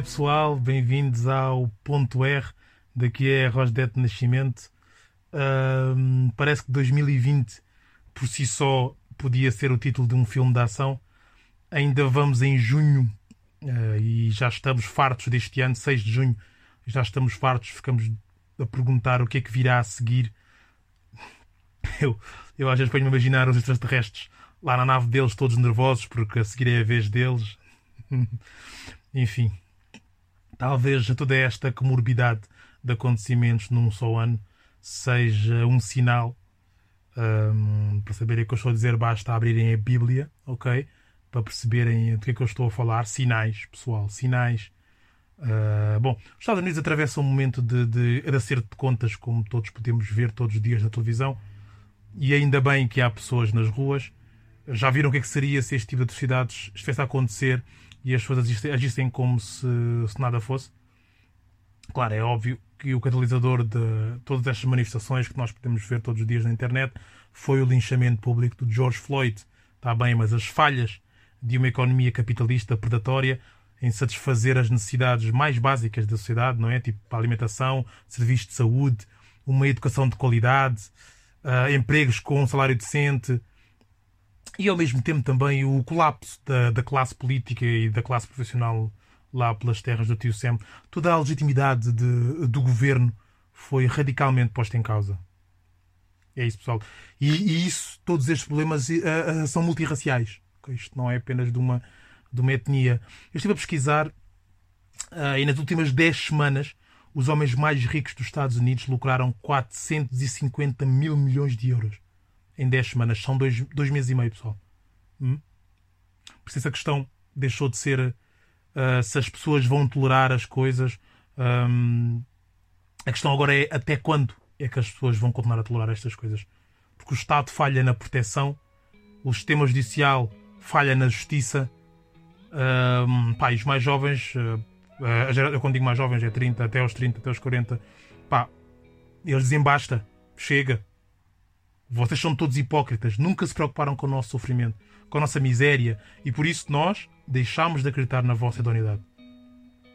dia pessoal, bem-vindos ao Ponto R, daqui é Rosdete Nascimento. Parece que 2020 por si só podia ser o título de um filme de ação. Ainda vamos em junho uh, e já estamos fartos deste ano, 6 de junho, já estamos fartos, ficamos a perguntar o que é que virá a seguir. Eu, eu às vezes a imaginar os extraterrestres lá na nave deles, todos nervosos, porque a seguir é a vez deles. Enfim, talvez toda esta comorbidade de acontecimentos num só ano seja um sinal. Um, para saberem o que eu estou a dizer, basta abrirem a Bíblia, ok? Para perceberem do que é que eu estou a falar. Sinais, pessoal, sinais. Uh, bom, os Estados Unidos atravessam um momento de, de, de acerto de contas, como todos podemos ver todos os dias na televisão, e ainda bem que há pessoas nas ruas. Já viram o que, é que seria se este tipo de atrocidades estivesse a acontecer e as pessoas agissem como se, se nada fosse. Claro, é óbvio que o catalisador de todas estas manifestações que nós podemos ver todos os dias na internet foi o linchamento público de George Floyd. Está bem, mas as falhas de uma economia capitalista predatória em satisfazer as necessidades mais básicas da sociedade, não é? Tipo alimentação, serviços de saúde, uma educação de qualidade, uh, empregos com um salário decente, e ao mesmo tempo também o colapso da, da classe política e da classe profissional lá pelas terras do tio Sam, toda a legitimidade de, do governo foi radicalmente posta em causa. É isso, pessoal. E, e isso, todos estes problemas uh, uh, são multirraciais. Isto não é apenas de uma, de uma etnia. Eu estive a pesquisar uh, e nas últimas 10 semanas os homens mais ricos dos Estados Unidos lucraram 450 mil milhões de euros em 10 semanas. São dois, dois meses e meio, pessoal. Hum? Por isso essa questão deixou de ser uh, se as pessoas vão tolerar as coisas. Um, a questão agora é até quando é que as pessoas vão continuar a tolerar estas coisas. Porque o Estado falha na proteção, o sistema judicial falha na justiça. Um, pá, os mais jovens, uh, eu quando digo mais jovens é 30, até aos 30, até aos 40, pá, eles dizem basta, chega, vocês são todos hipócritas, nunca se preocuparam com o nosso sofrimento, com a nossa miséria, e por isso nós deixamos de acreditar na vossa idoneidade.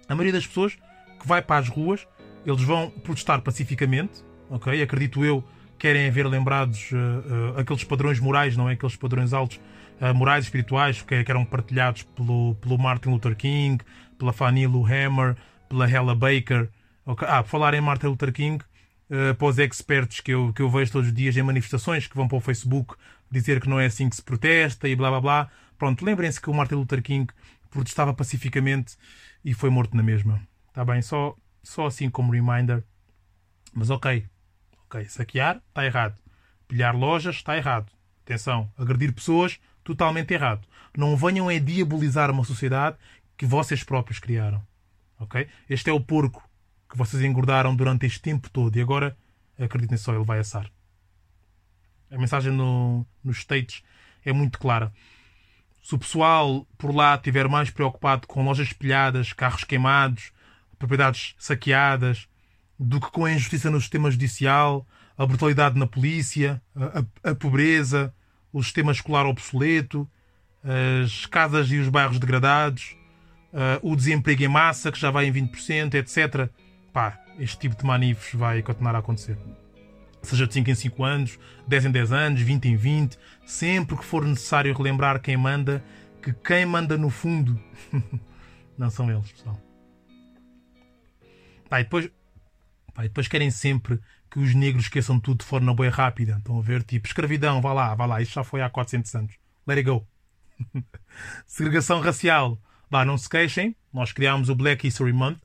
A maioria das pessoas que vai para as ruas, eles vão protestar pacificamente, ok? Acredito eu, querem ver lembrados uh, uh, aqueles padrões morais, não é? Aqueles padrões altos, uh, morais espirituais que, que, eram partilhados pelo, pelo Martin Luther King, pela Fannie Lou Hammer, pela Hella Baker. Okay? Ah, falar em Martin Luther King, uh, para os expertos que eu, que eu vejo todos os dias em manifestações que vão para o Facebook dizer que não é assim que se protesta e blá blá blá. Pronto, lembrem-se que o Martin Luther King protestava pacificamente e foi morto na mesma. Está bem? Só, só assim como reminder. Mas ok, ok, saquear está errado. Pilhar lojas está errado. Atenção, agredir pessoas totalmente errado. Não venham a diabolizar uma sociedade que vocês próprios criaram. Ok? Este é o porco que vocês engordaram durante este tempo todo e agora, acreditem só, ele vai assar. A mensagem no, nos States é muito clara. Se o pessoal por lá estiver mais preocupado com lojas espelhadas, carros queimados, propriedades saqueadas, do que com a injustiça no sistema judicial, a brutalidade na polícia, a, a, a pobreza, o sistema escolar obsoleto, as casas e os bairros degradados, uh, o desemprego em massa, que já vai em 20%, etc pá, este tipo de manifes vai continuar a acontecer. Seja de 5 em 5 anos, 10 em 10 anos, 20 em 20, sempre que for necessário relembrar quem manda, que quem manda no fundo não são eles, pessoal. Pá, e depois, pá, e depois querem sempre que os negros esqueçam tudo de forma bem rápida. Estão a ver, tipo, escravidão, vá lá, vá lá, isto já foi há 400 anos. Let it go. Segregação racial. Vá, não se queixem. Nós criámos o Black History Month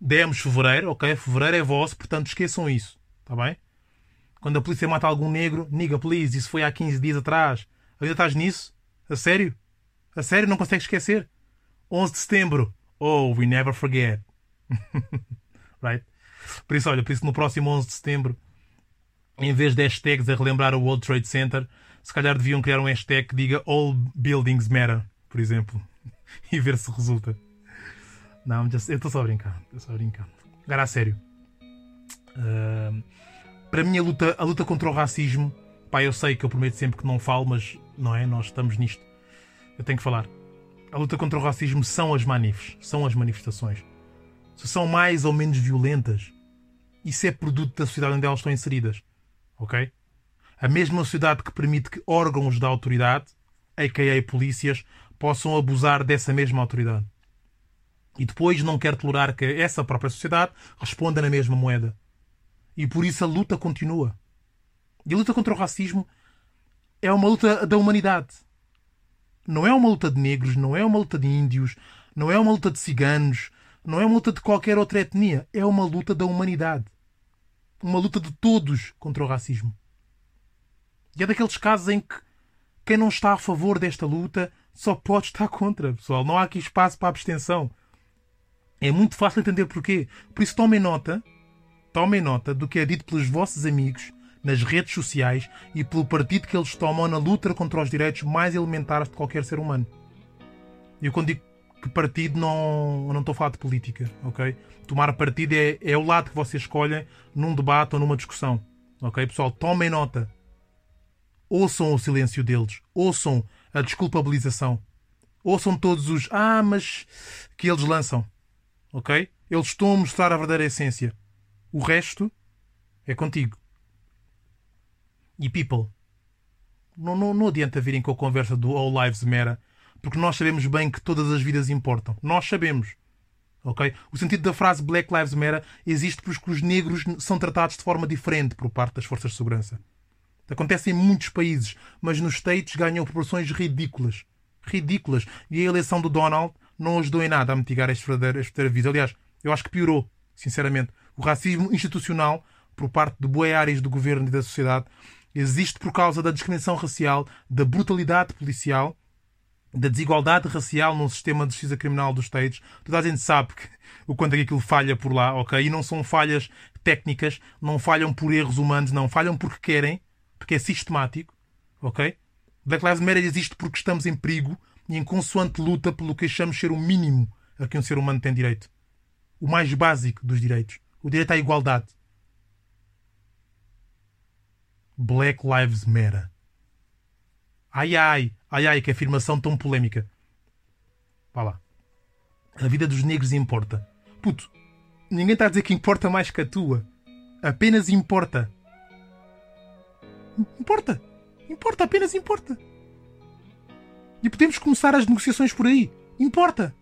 demos fevereiro, ok? Fevereiro é vosso, portanto esqueçam isso, tá bem? Quando a polícia mata algum negro, niga, please, isso foi há 15 dias atrás. Ainda estás nisso? A sério? A sério? Não consegues esquecer? 11 de setembro. Oh, we never forget. right? Por isso, olha, por isso no próximo 11 de setembro, em vez de hashtags a relembrar o World Trade Center, se calhar deviam criar um hashtag que diga All Buildings Matter, por exemplo, e ver se resulta. Não, eu estou só a brincar. Estou só a brincar. Agora a sério. Uh, para mim, a luta, a luta contra o racismo, pá, eu sei que eu prometo sempre que não falo, mas não é? Nós estamos nisto. Eu tenho que falar. A luta contra o racismo são as manifes, são as manifestações. se são mais ou menos violentas, isso é produto da sociedade onde elas estão inseridas. Ok? A mesma sociedade que permite que órgãos da autoridade, a.k.a. polícias, possam abusar dessa mesma autoridade. E depois não quer tolerar que essa própria sociedade responda na mesma moeda. E por isso a luta continua. E a luta contra o racismo é uma luta da humanidade. Não é uma luta de negros, não é uma luta de índios, não é uma luta de ciganos, não é uma luta de qualquer outra etnia. É uma luta da humanidade. Uma luta de todos contra o racismo. E é daqueles casos em que quem não está a favor desta luta só pode estar contra, pessoal. Não há aqui espaço para abstenção. É muito fácil entender porquê. Por isso tomem nota, tomem nota do que é dito pelos vossos amigos nas redes sociais e pelo partido que eles tomam na luta contra os direitos mais elementares de qualquer ser humano. Eu quando digo que partido não, não estou a falar de política, ok? Tomar partido é, é o lado que vocês escolhem num debate ou numa discussão. Ok, pessoal? Tomem nota. Ouçam o silêncio deles. Ouçam a desculpabilização. Ouçam todos os ah, mas que eles lançam. Ok? Eles estão a mostrar a verdadeira essência. O resto é contigo. E people, não, não, não adianta virem com a conversa do All Lives Matter, porque nós sabemos bem que todas as vidas importam. Nós sabemos. ok? O sentido da frase Black Lives Matter existe porque os negros são tratados de forma diferente por parte das forças de segurança. Acontece em muitos países, mas nos States ganham proporções ridículas. Ridículas. E a eleição do Donald não ajudou em nada a mitigar este verdadeiro, este. Aliás, eu acho que piorou, sinceramente. O racismo institucional, por parte de boas áreas do governo e da sociedade, existe por causa da discriminação racial, da brutalidade policial, da desigualdade racial no sistema de justiça criminal dos States. Toda a gente sabe que, o quanto é que aquilo falha por lá, ok? E não são falhas técnicas, não falham por erros humanos, não. Falham porque querem, porque é sistemático, ok? Black Lives Matter existe porque estamos em perigo e em consoante luta pelo que achamos ser o mínimo a que um ser humano tem direito. O mais básico dos direitos. O direito à igualdade. Black Lives Matter. Ai ai, ai ai, que afirmação tão polémica. Vá lá. A vida dos negros importa. Puto, ninguém está a dizer que importa mais que a tua. Apenas importa. Importa. Importa, apenas importa. E podemos começar as negociações por aí. Importa.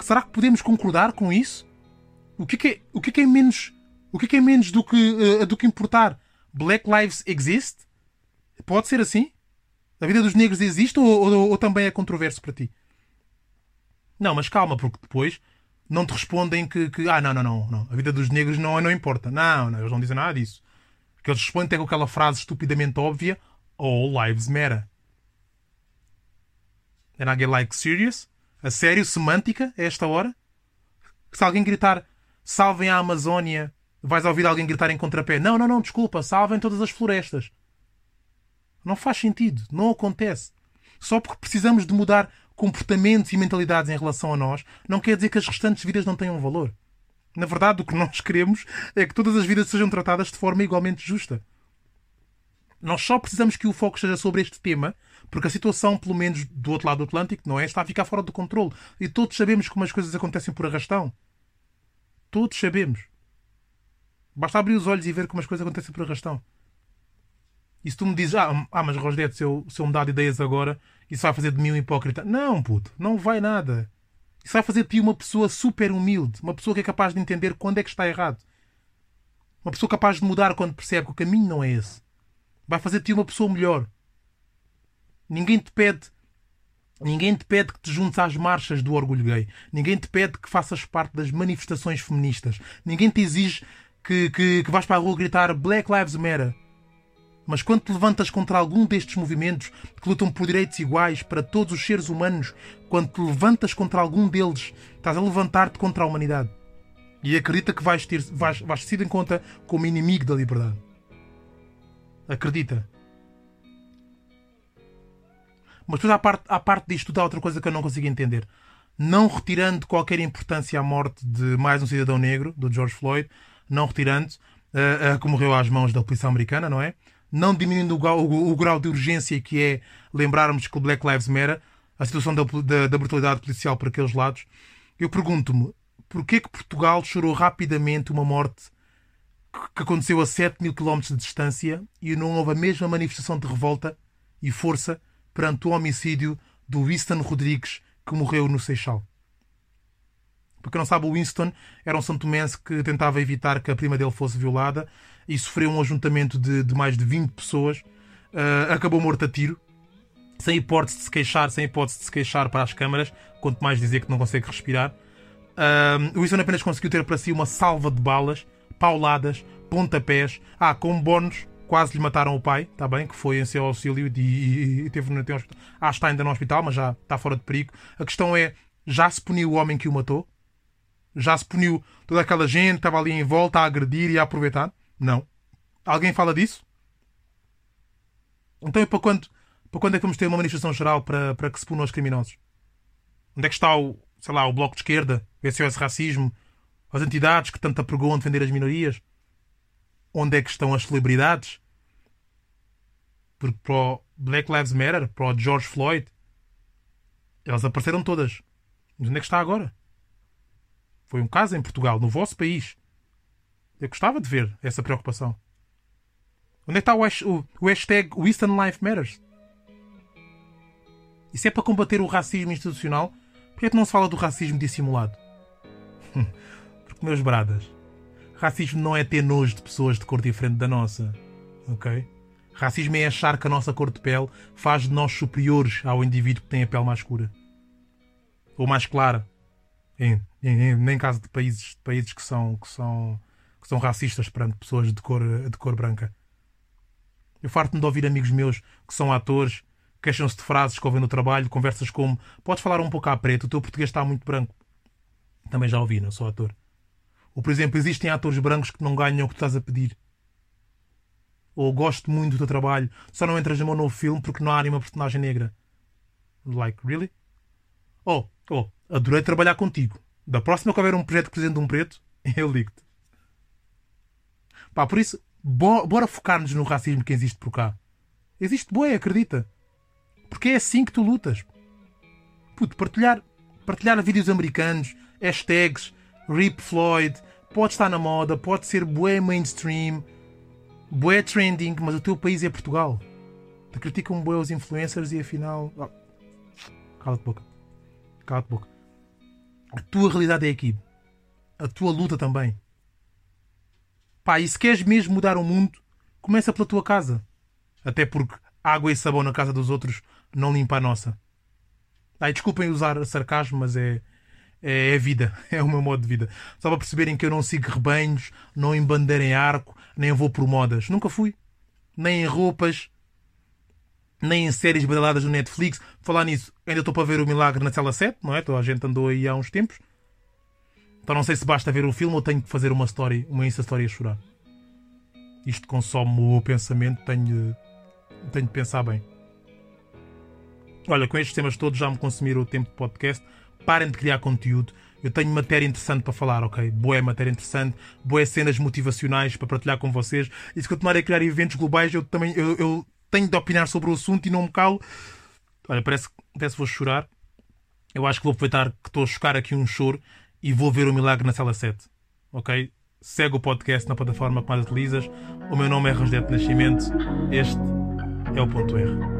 Será que podemos concordar com isso? O que é, o que é, menos, o que é menos do que, uh, do que importar? Black Lives Exist? Pode ser assim? A vida dos negros existe ou, ou, ou também é controverso para ti? Não, mas calma, porque depois não te respondem que, que, ah, não, não, não, não, a vida dos negros não, não importa. Não, não, eles não dizem nada disso. O que eles respondem é com aquela frase estupidamente óbvia: All lives matter. And I get like serious? A sério? Semântica? A esta hora? Se alguém gritar salvem a Amazónia, vais ouvir alguém gritar em contrapé: Não, não, não, desculpa, salvem todas as florestas. Não faz sentido. Não acontece. Só porque precisamos de mudar comportamentos e mentalidades em relação a nós, não quer dizer que as restantes vidas não tenham valor. Na verdade, o que nós queremos é que todas as vidas sejam tratadas de forma igualmente justa. Nós só precisamos que o foco esteja sobre este tema, porque a situação, pelo menos do outro lado do Atlântico, não é? Está a ficar fora do controle. E todos sabemos como as coisas acontecem por arrastão. Todos sabemos. Basta abrir os olhos e ver como as coisas acontecem por arrastão. E se tu me dizes, ah, ah mas Rosdete, se eu, se eu mudar de ideias agora, isso vai fazer de mim um hipócrita. Não, puto, não vai nada. Isso vai fazer de ti uma pessoa super humilde, uma pessoa que é capaz de entender quando é que está errado. Uma pessoa capaz de mudar quando percebe que o caminho não é esse. Vai fazer de ti uma pessoa melhor. Ninguém te pede Ninguém te pede que te juntes às marchas do orgulho gay. Ninguém te pede que faças parte das manifestações feministas. Ninguém te exige que, que, que vais para a rua gritar Black Lives Matter. Mas quando te levantas contra algum destes movimentos que lutam por direitos iguais para todos os seres humanos, quando te levantas contra algum deles, estás a levantar-te contra a humanidade. E acredita que vais, ter, vais, vais ser em conta como inimigo da liberdade. Acredita. Mas depois, à parte, à parte disto, tudo há outra coisa que eu não consigo entender. Não retirando qualquer importância à morte de mais um cidadão negro, do George Floyd, não retirando, uh, uh, que morreu às mãos da polícia americana, não é? não diminuindo o, o, o, grau de urgência que é lembrarmos que o Black Lives Matter, a situação da, da, da brutalidade policial por aqueles lados, eu pergunto-me Porquê que Portugal chorou rapidamente uma morte que aconteceu a 7 mil quilómetros de distância e não houve a mesma manifestação de revolta e força perante o homicídio do Winston Rodrigues que morreu no Seixal? Porque não sabe, o Winston era um santomense que tentava evitar que a prima dele fosse violada e sofreu um ajuntamento de, de mais de 20 pessoas. Uh, acabou morto a tiro, sem hipótese de se queixar, sem hipótese de se queixar para as câmaras, quanto mais dizer que não consegue respirar. Uh, o Winston apenas conseguiu ter para si uma salva de balas, pauladas, pontapés. Ah, com bónus, quase lhe mataram o pai, está bem, que foi em seu auxílio e, e, e teve no hospital. Ah, está ainda no hospital, mas já está fora de perigo. A questão é, já se puniu o homem que o matou? Já se puniu toda aquela gente que estava ali em volta a agredir e a aproveitar? Não. Alguém fala disso? Então, para quando, para quando é que vamos ter uma manifestação geral para, para que se punam os criminosos? Onde é que está o, sei lá, o Bloco de Esquerda, o SOS Racismo, as entidades que tanto apregoam defender as minorias? Onde é que estão as celebridades? Porque para o Black Lives Matter, para o George Floyd, elas apareceram todas. Mas onde é que está agora? Foi um caso em Portugal, no vosso país. Eu gostava de ver essa preocupação. Onde é que está o, hashtag Winston Life Matters? Isso é para combater o racismo institucional? Porquê é que não se fala do racismo dissimulado? Porque, meus bradas, racismo não é ter nojo de pessoas de cor diferente da nossa. Ok? Racismo é achar que a nossa cor de pele faz de nós superiores ao indivíduo que tem a pele mais escura. Ou mais clara em, em, nem caso de países, de países que, são, que, são, que são racistas perante pessoas de cor, de cor branca. Eu farto-me de ouvir amigos meus que são atores, queixam-se de frases que ouvem no trabalho, conversas como podes falar um pouco à preto, o teu português está muito branco. Também já ouvi, não sou ator. Ou, por exemplo, existem atores brancos que não ganham o que tu estás a pedir. Ou gosto muito do teu trabalho, só não entras no meu novo filme porque não há nenhuma personagem negra. Like, really? Oh, oh, adorei trabalhar contigo. Da próxima que houver um projeto que precisa de um preto, eu ligo-te. Pá, por isso, bora, bora focar-nos no racismo que existe por cá. Existe boé, acredita. Porque é assim que tu lutas. Puto, partilhar, partilhar vídeos americanos, hashtags, Rip Floyd, pode estar na moda, pode ser bué mainstream, bué trending, mas o teu país é Portugal. Te criticam bué os influencers e afinal. Oh, cala-te boca. Cala-te boca. A tua realidade é aqui. A tua luta também. Pá, e se queres mesmo mudar o mundo, começa pela tua casa. Até porque água e sabão na casa dos outros não limpa a nossa. Ai, desculpem usar sarcasmo, mas é, é, é vida. É o meu modo de vida. Só para perceberem que eu não sigo rebanhos, não embandeiro em arco, nem vou por modas. Nunca fui. Nem em roupas, nem em séries badaladas no Netflix. Falar nisso, ainda estou para ver o Milagre na Cela 7, não é? A gente andou aí há uns tempos. Então não sei se basta ver o filme ou tenho que fazer uma história, uma Insta Story a chorar. Isto consome o pensamento, tenho, tenho de pensar bem. Olha, com estes temas todos já me consumiram o tempo de podcast. Parem de criar conteúdo. Eu tenho matéria interessante para falar, ok? Boa matéria interessante, boas cenas motivacionais para partilhar com vocês. E se continuarem a criar eventos globais, eu também eu, eu tenho de opinar sobre o assunto e não me calo. Olha, parece, parece que vou chorar. Eu acho que vou aproveitar que estou a chocar aqui um choro e vou ver o milagre na cela 7. Ok? Segue o podcast na plataforma que mais utilizas. O meu nome é Rosdete Nascimento. Este é o Ponto R.